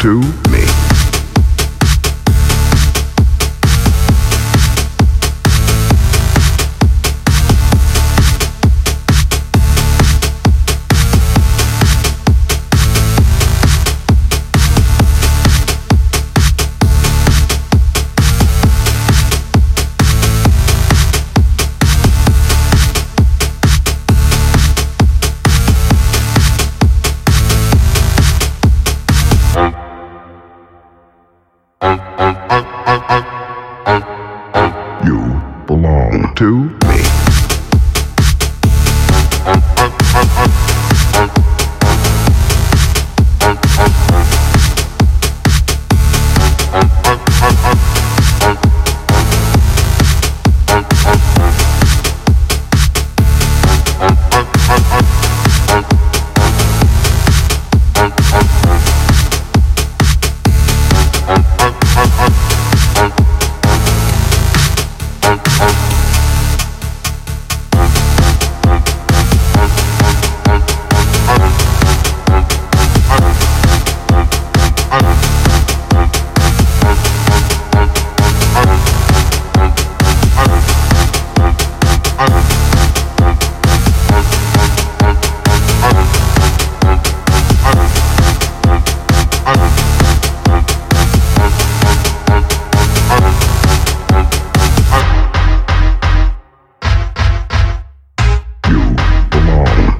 to me. to me.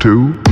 two.